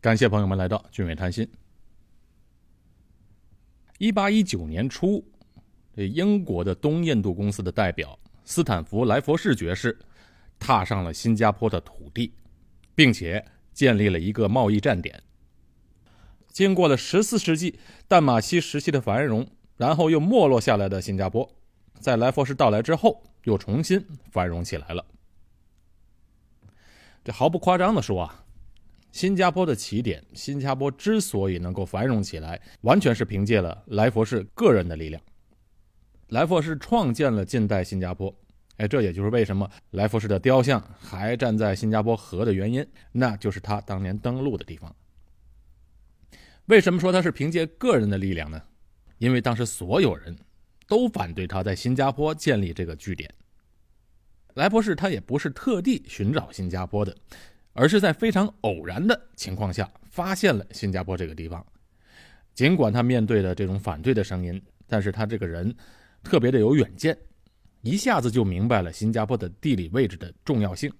感谢朋友们来到俊伟谈心。一八一九年初，这英国的东印度公司的代表斯坦福莱佛士爵士踏上了新加坡的土地，并且建立了一个贸易站点。经过了十四世纪淡马锡时期的繁荣，然后又没落下来的新加坡，在莱佛士到来之后，又重新繁荣起来了。这毫不夸张的说啊。新加坡的起点，新加坡之所以能够繁荣起来，完全是凭借了莱佛士个人的力量。莱佛士创建了近代新加坡，哎，这也就是为什么莱佛士的雕像还站在新加坡河的原因，那就是他当年登陆的地方。为什么说他是凭借个人的力量呢？因为当时所有人都反对他在新加坡建立这个据点。莱佛士他也不是特地寻找新加坡的。而是在非常偶然的情况下发现了新加坡这个地方。尽管他面对的这种反对的声音，但是他这个人特别的有远见，一下子就明白了新加坡的地理位置的重要性。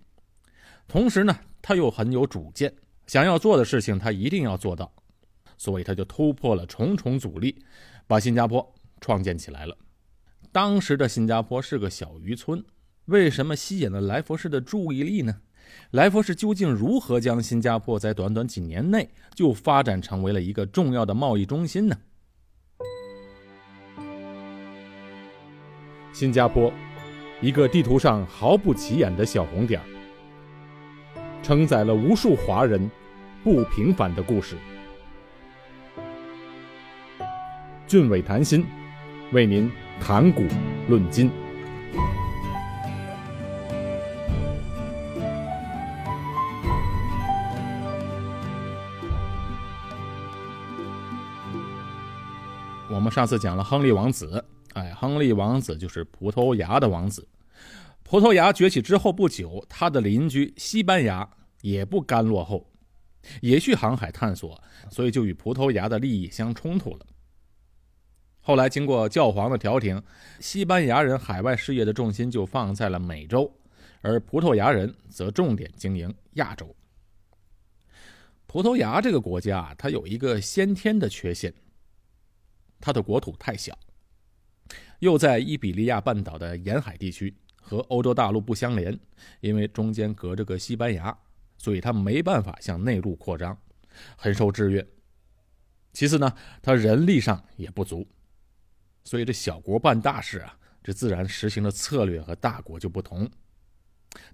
同时呢，他又很有主见，想要做的事情他一定要做到，所以他就突破了重重阻力，把新加坡创建起来了。当时的新加坡是个小渔村，为什么吸引了来佛士的注意力呢？来佛士究竟如何将新加坡在短短几年内就发展成为了一个重要的贸易中心呢？新加坡，一个地图上毫不起眼的小红点承载了无数华人不平凡的故事。俊伟谈心，为您谈古论今。上次讲了亨利王子，哎，亨利王子就是葡萄牙的王子。葡萄牙崛起之后不久，他的邻居西班牙也不甘落后，也去航海探索，所以就与葡萄牙的利益相冲突了。后来经过教皇的调停，西班牙人海外事业的重心就放在了美洲，而葡萄牙人则重点经营亚洲。葡萄牙这个国家，它有一个先天的缺陷。它的国土太小，又在伊比利亚半岛的沿海地区，和欧洲大陆不相连，因为中间隔着个西班牙，所以它没办法向内陆扩张，很受制约。其次呢，它人力上也不足，所以这小国办大事啊，这自然实行的策略和大国就不同。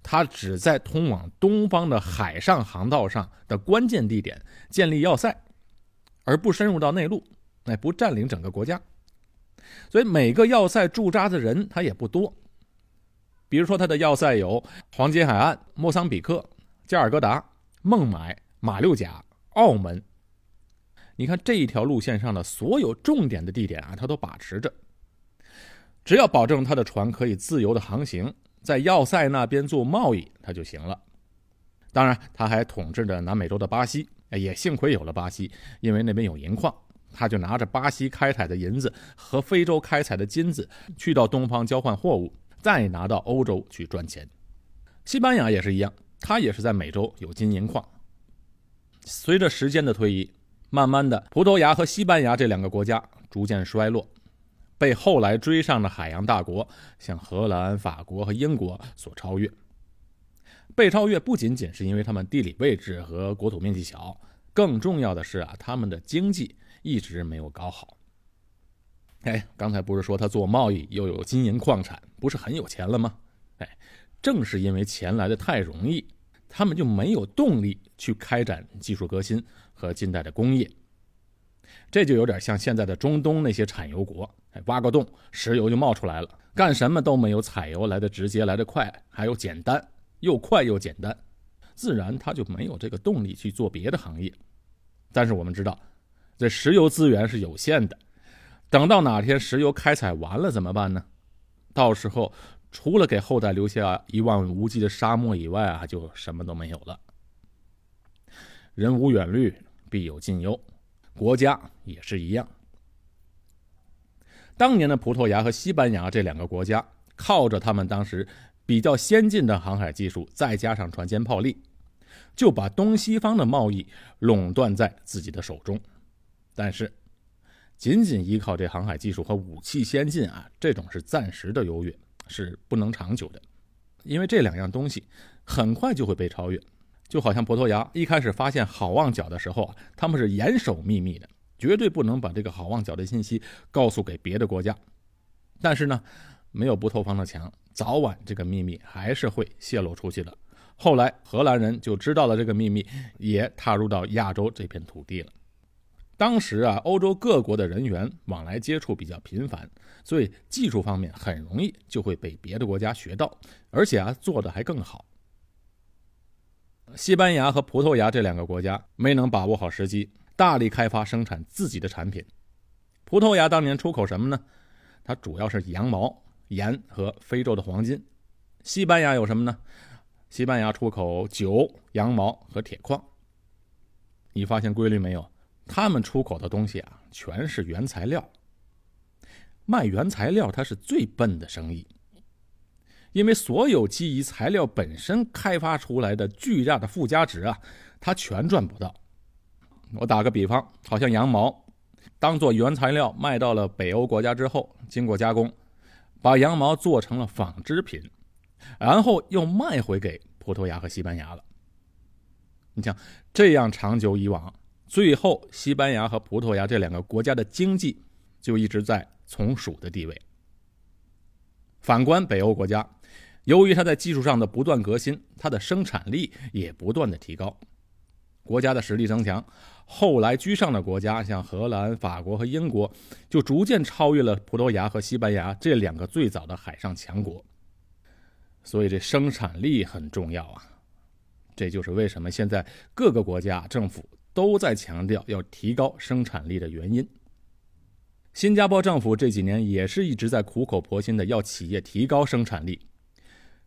它只在通往东方的海上航道上的关键地点建立要塞，而不深入到内陆。哎，不占领整个国家，所以每个要塞驻扎的人他也不多。比如说，他的要塞有黄金海岸、莫桑比克、加尔各答、孟买、马六甲、澳门。你看这一条路线上的所有重点的地点啊，他都把持着。只要保证他的船可以自由的航行，在要塞那边做贸易，他就行了。当然，他还统治着南美洲的巴西，也幸亏有了巴西，因为那边有银矿。他就拿着巴西开采的银子和非洲开采的金子，去到东方交换货物，再拿到欧洲去赚钱。西班牙也是一样，他也是在美洲有金银矿。随着时间的推移，慢慢的，葡萄牙和西班牙这两个国家逐渐衰落，被后来追上的海洋大国，像荷兰、法国和英国所超越。被超越不仅仅是因为他们地理位置和国土面积小，更重要的是啊，他们的经济。一直没有搞好。哎，刚才不是说他做贸易又有金银矿产，不是很有钱了吗？哎，正是因为钱来的太容易，他们就没有动力去开展技术革新和近代的工业。这就有点像现在的中东那些产油国，哎，挖个洞，石油就冒出来了，干什么都没有采油来的直接、来的快，还有简单，又快又简单，自然他就没有这个动力去做别的行业。但是我们知道。这石油资源是有限的，等到哪天石油开采完了怎么办呢？到时候除了给后代留下一望无际的沙漠以外啊，就什么都没有了。人无远虑，必有近忧，国家也是一样。当年的葡萄牙和西班牙这两个国家，靠着他们当时比较先进的航海技术，再加上船坚炮利，就把东西方的贸易垄断在自己的手中。但是，仅仅依靠这航海技术和武器先进啊，这种是暂时的优越，是不能长久的。因为这两样东西很快就会被超越。就好像葡萄牙一开始发现好望角的时候啊，他们是严守秘密的，绝对不能把这个好望角的信息告诉给别的国家。但是呢，没有不透风的墙，早晚这个秘密还是会泄露出去的。后来荷兰人就知道了这个秘密，也踏入到亚洲这片土地了。当时啊，欧洲各国的人员往来接触比较频繁，所以技术方面很容易就会被别的国家学到，而且啊做的还更好。西班牙和葡萄牙这两个国家没能把握好时机，大力开发生产自己的产品。葡萄牙当年出口什么呢？它主要是羊毛、盐和非洲的黄金。西班牙有什么呢？西班牙出口酒、羊毛和铁矿。你发现规律没有？他们出口的东西啊，全是原材料。卖原材料，它是最笨的生意，因为所有基于材料本身开发出来的巨大的附加值啊，它全赚不到。我打个比方，好像羊毛，当做原材料卖到了北欧国家之后，经过加工，把羊毛做成了纺织品，然后又卖回给葡萄牙和西班牙了。你想，这样长久以往。最后，西班牙和葡萄牙这两个国家的经济就一直在从属的地位。反观北欧国家，由于它在技术上的不断革新，它的生产力也不断的提高，国家的实力增强。后来居上的国家，像荷兰、法国和英国，就逐渐超越了葡萄牙和西班牙这两个最早的海上强国。所以，这生产力很重要啊！这就是为什么现在各个国家政府。都在强调要提高生产力的原因。新加坡政府这几年也是一直在苦口婆心的要企业提高生产力。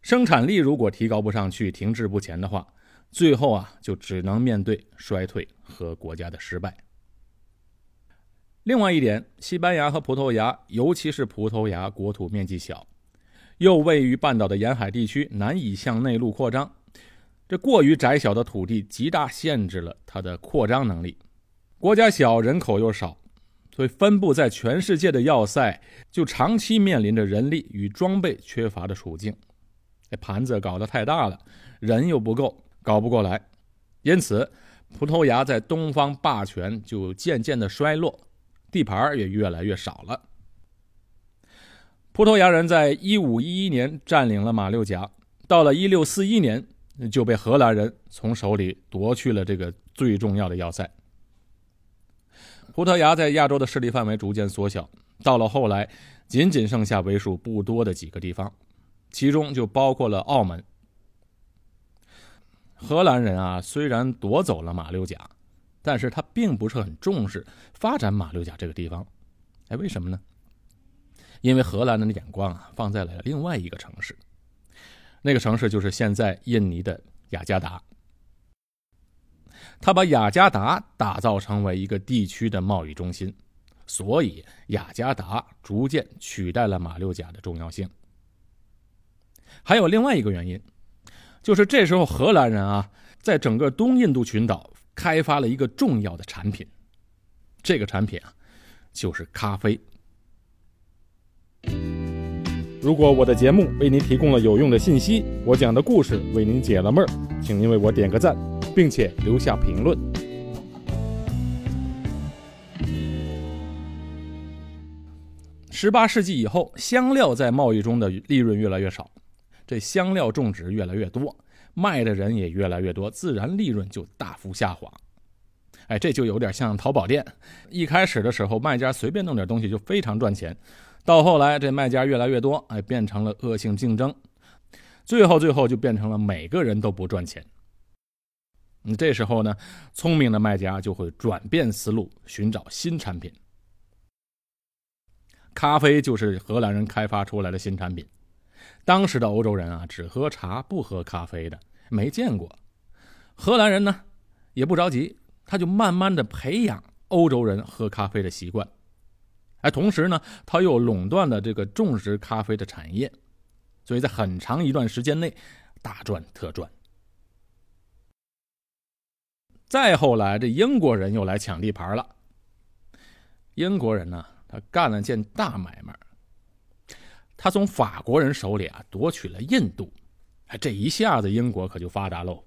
生产力如果提高不上去，停滞不前的话，最后啊就只能面对衰退和国家的失败。另外一点，西班牙和葡萄牙，尤其是葡萄牙，国土面积小，又位于半岛的沿海地区，难以向内陆扩张。这过于窄小的土地极大限制了它的扩张能力。国家小，人口又少，所以分布在全世界的要塞就长期面临着人力与装备缺乏的处境。这盘子搞得太大了，人又不够，搞不过来。因此，葡萄牙在东方霸权就渐渐的衰落，地盘也越来越少了。葡萄牙人在一五一一年占领了马六甲，到了一六四一年。就被荷兰人从手里夺去了这个最重要的要塞。葡萄牙在亚洲的势力范围逐渐缩小，到了后来，仅仅剩下为数不多的几个地方，其中就包括了澳门。荷兰人啊，虽然夺走了马六甲，但是他并不是很重视发展马六甲这个地方。哎，为什么呢？因为荷兰人的眼光啊，放在了另外一个城市。那个城市就是现在印尼的雅加达，他把雅加达打造成为一个地区的贸易中心，所以雅加达逐渐取代了马六甲的重要性。还有另外一个原因，就是这时候荷兰人啊，在整个东印度群岛开发了一个重要的产品，这个产品啊，就是咖啡。如果我的节目为您提供了有用的信息，我讲的故事为您解了闷儿，请您为我点个赞，并且留下评论。十八世纪以后，香料在贸易中的利润越来越少，这香料种植越来越多，卖的人也越来越多，自然利润就大幅下滑。哎，这就有点像淘宝店，一开始的时候，卖家随便弄点东西就非常赚钱。到后来，这卖家越来越多，哎，变成了恶性竞争，最后最后就变成了每个人都不赚钱。你这时候呢，聪明的卖家就会转变思路，寻找新产品。咖啡就是荷兰人开发出来的新产品。当时的欧洲人啊，只喝茶不喝咖啡的，没见过。荷兰人呢，也不着急，他就慢慢的培养欧洲人喝咖啡的习惯。而同时呢，他又垄断了这个种植咖啡的产业，所以在很长一段时间内大赚特赚。再后来，这英国人又来抢地盘了。英国人呢，他干了件大买卖，他从法国人手里啊夺取了印度。哎，这一下子英国可就发达喽。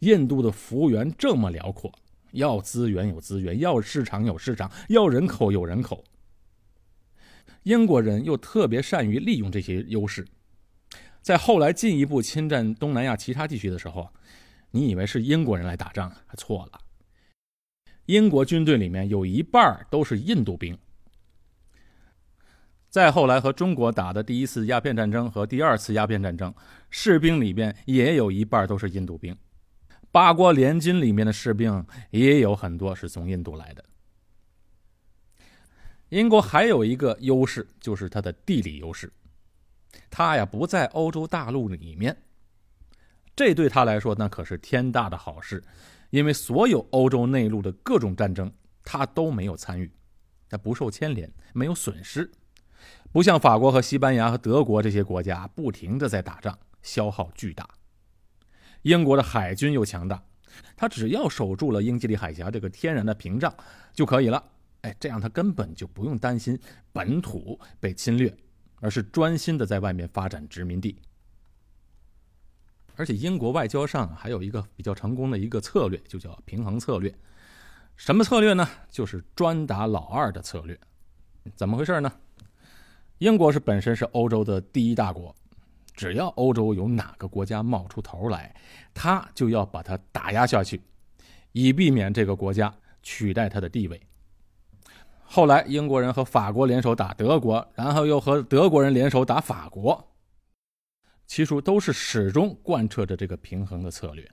印度的幅员这么辽阔，要资源有资源，要市场有市场，要人口有人口。英国人又特别善于利用这些优势，在后来进一步侵占东南亚其他地区的时候，你以为是英国人来打仗，还错了。英国军队里面有一半都是印度兵。再后来和中国打的第一次鸦片战争和第二次鸦片战争，士兵里边也有一半都是印度兵。八国联军里面的士兵也有很多是从印度来的。英国还有一个优势，就是它的地理优势。它呀不在欧洲大陆里面，这对他来说那可是天大的好事，因为所有欧洲内陆的各种战争，他都没有参与，他不受牵连，没有损失。不像法国和西班牙和德国这些国家不停的在打仗，消耗巨大。英国的海军又强大，他只要守住了英吉利海峡这个天然的屏障就可以了。哎，这样他根本就不用担心本土被侵略，而是专心的在外面发展殖民地。而且英国外交上还有一个比较成功的一个策略，就叫平衡策略。什么策略呢？就是专打老二的策略。怎么回事呢？英国是本身是欧洲的第一大国，只要欧洲有哪个国家冒出头来，他就要把它打压下去，以避免这个国家取代他的地位。后来，英国人和法国联手打德国，然后又和德国人联手打法国，其实都是始终贯彻着这个平衡的策略。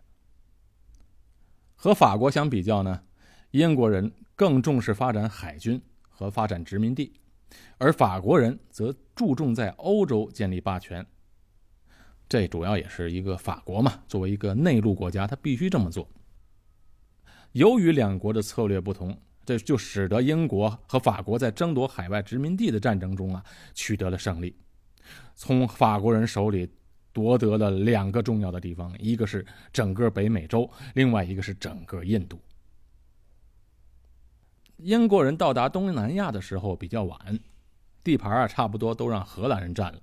和法国相比较呢，英国人更重视发展海军和发展殖民地，而法国人则注重在欧洲建立霸权。这主要也是一个法国嘛，作为一个内陆国家，他必须这么做。由于两国的策略不同。这就使得英国和法国在争夺海外殖民地的战争中啊取得了胜利，从法国人手里夺得了两个重要的地方，一个是整个北美洲，另外一个是整个印度。英国人到达东南亚的时候比较晚，地盘啊差不多都让荷兰人占了，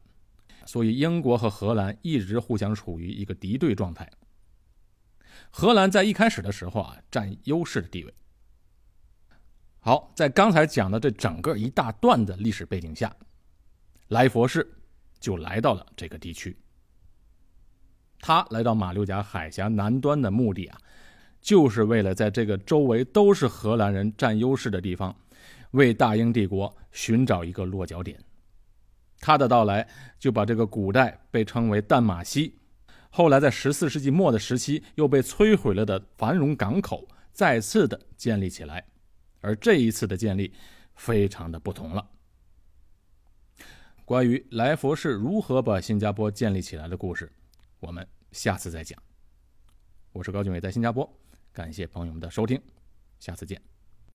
所以英国和荷兰一直互相处于一个敌对状态。荷兰在一开始的时候啊占优势的地位。好，在刚才讲的这整个一大段的历史背景下，来佛士就来到了这个地区。他来到马六甲海峡南端的目的啊，就是为了在这个周围都是荷兰人占优势的地方，为大英帝国寻找一个落脚点。他的到来就把这个古代被称为淡马锡，后来在十四世纪末的时期又被摧毁了的繁荣港口，再次的建立起来。而这一次的建立，非常的不同了。关于来佛士如何把新加坡建立起来的故事，我们下次再讲。我是高俊伟，在新加坡，感谢朋友们的收听，下次见。